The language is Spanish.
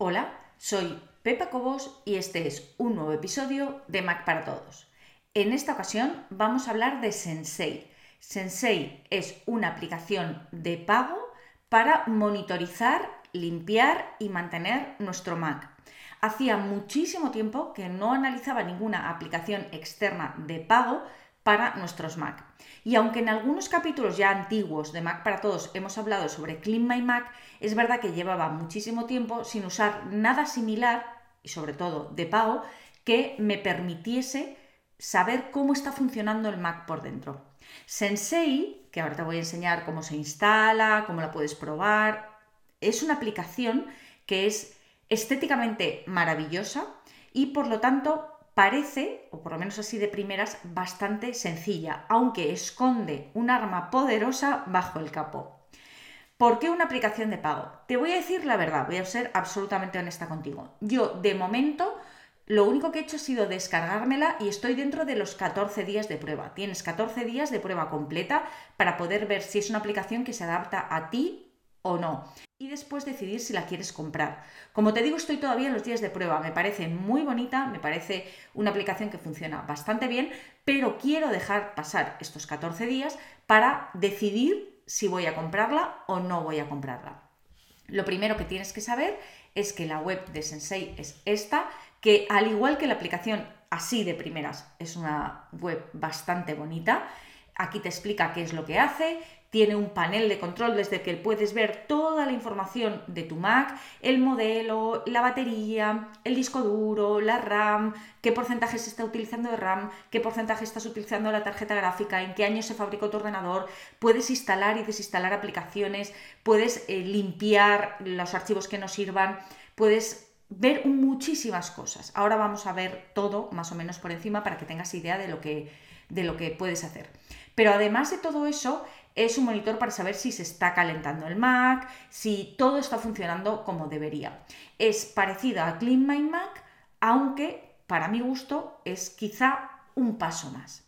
Hola, soy Pepa Cobos y este es un nuevo episodio de Mac para Todos. En esta ocasión vamos a hablar de Sensei. Sensei es una aplicación de pago para monitorizar, limpiar y mantener nuestro Mac. Hacía muchísimo tiempo que no analizaba ninguna aplicación externa de pago para nuestros Mac. Y aunque en algunos capítulos ya antiguos de Mac para Todos hemos hablado sobre Clean My Mac, es verdad que llevaba muchísimo tiempo sin usar nada similar, y sobre todo de pago, que me permitiese saber cómo está funcionando el Mac por dentro. Sensei, que ahora te voy a enseñar cómo se instala, cómo la puedes probar, es una aplicación que es estéticamente maravillosa y por lo tanto parece, o por lo menos así de primeras, bastante sencilla, aunque esconde un arma poderosa bajo el capó. ¿Por qué una aplicación de pago? Te voy a decir la verdad, voy a ser absolutamente honesta contigo. Yo, de momento, lo único que he hecho ha sido descargármela y estoy dentro de los 14 días de prueba. Tienes 14 días de prueba completa para poder ver si es una aplicación que se adapta a ti no y después decidir si la quieres comprar. Como te digo, estoy todavía en los días de prueba, me parece muy bonita, me parece una aplicación que funciona bastante bien, pero quiero dejar pasar estos 14 días para decidir si voy a comprarla o no voy a comprarla. Lo primero que tienes que saber es que la web de Sensei es esta, que al igual que la aplicación así de primeras es una web bastante bonita, aquí te explica qué es lo que hace, tiene un panel de control desde el que puedes ver toda la información de tu Mac, el modelo, la batería, el disco duro, la RAM, qué porcentaje se está utilizando de RAM, qué porcentaje estás utilizando la tarjeta gráfica, en qué año se fabricó tu ordenador, puedes instalar y desinstalar aplicaciones, puedes eh, limpiar los archivos que no sirvan, puedes ver muchísimas cosas. Ahora vamos a ver todo más o menos por encima para que tengas idea de lo que, de lo que puedes hacer. Pero además de todo eso, es un monitor para saber si se está calentando el Mac, si todo está funcionando como debería. Es parecido a Clean My Mac, aunque para mi gusto es quizá un paso más.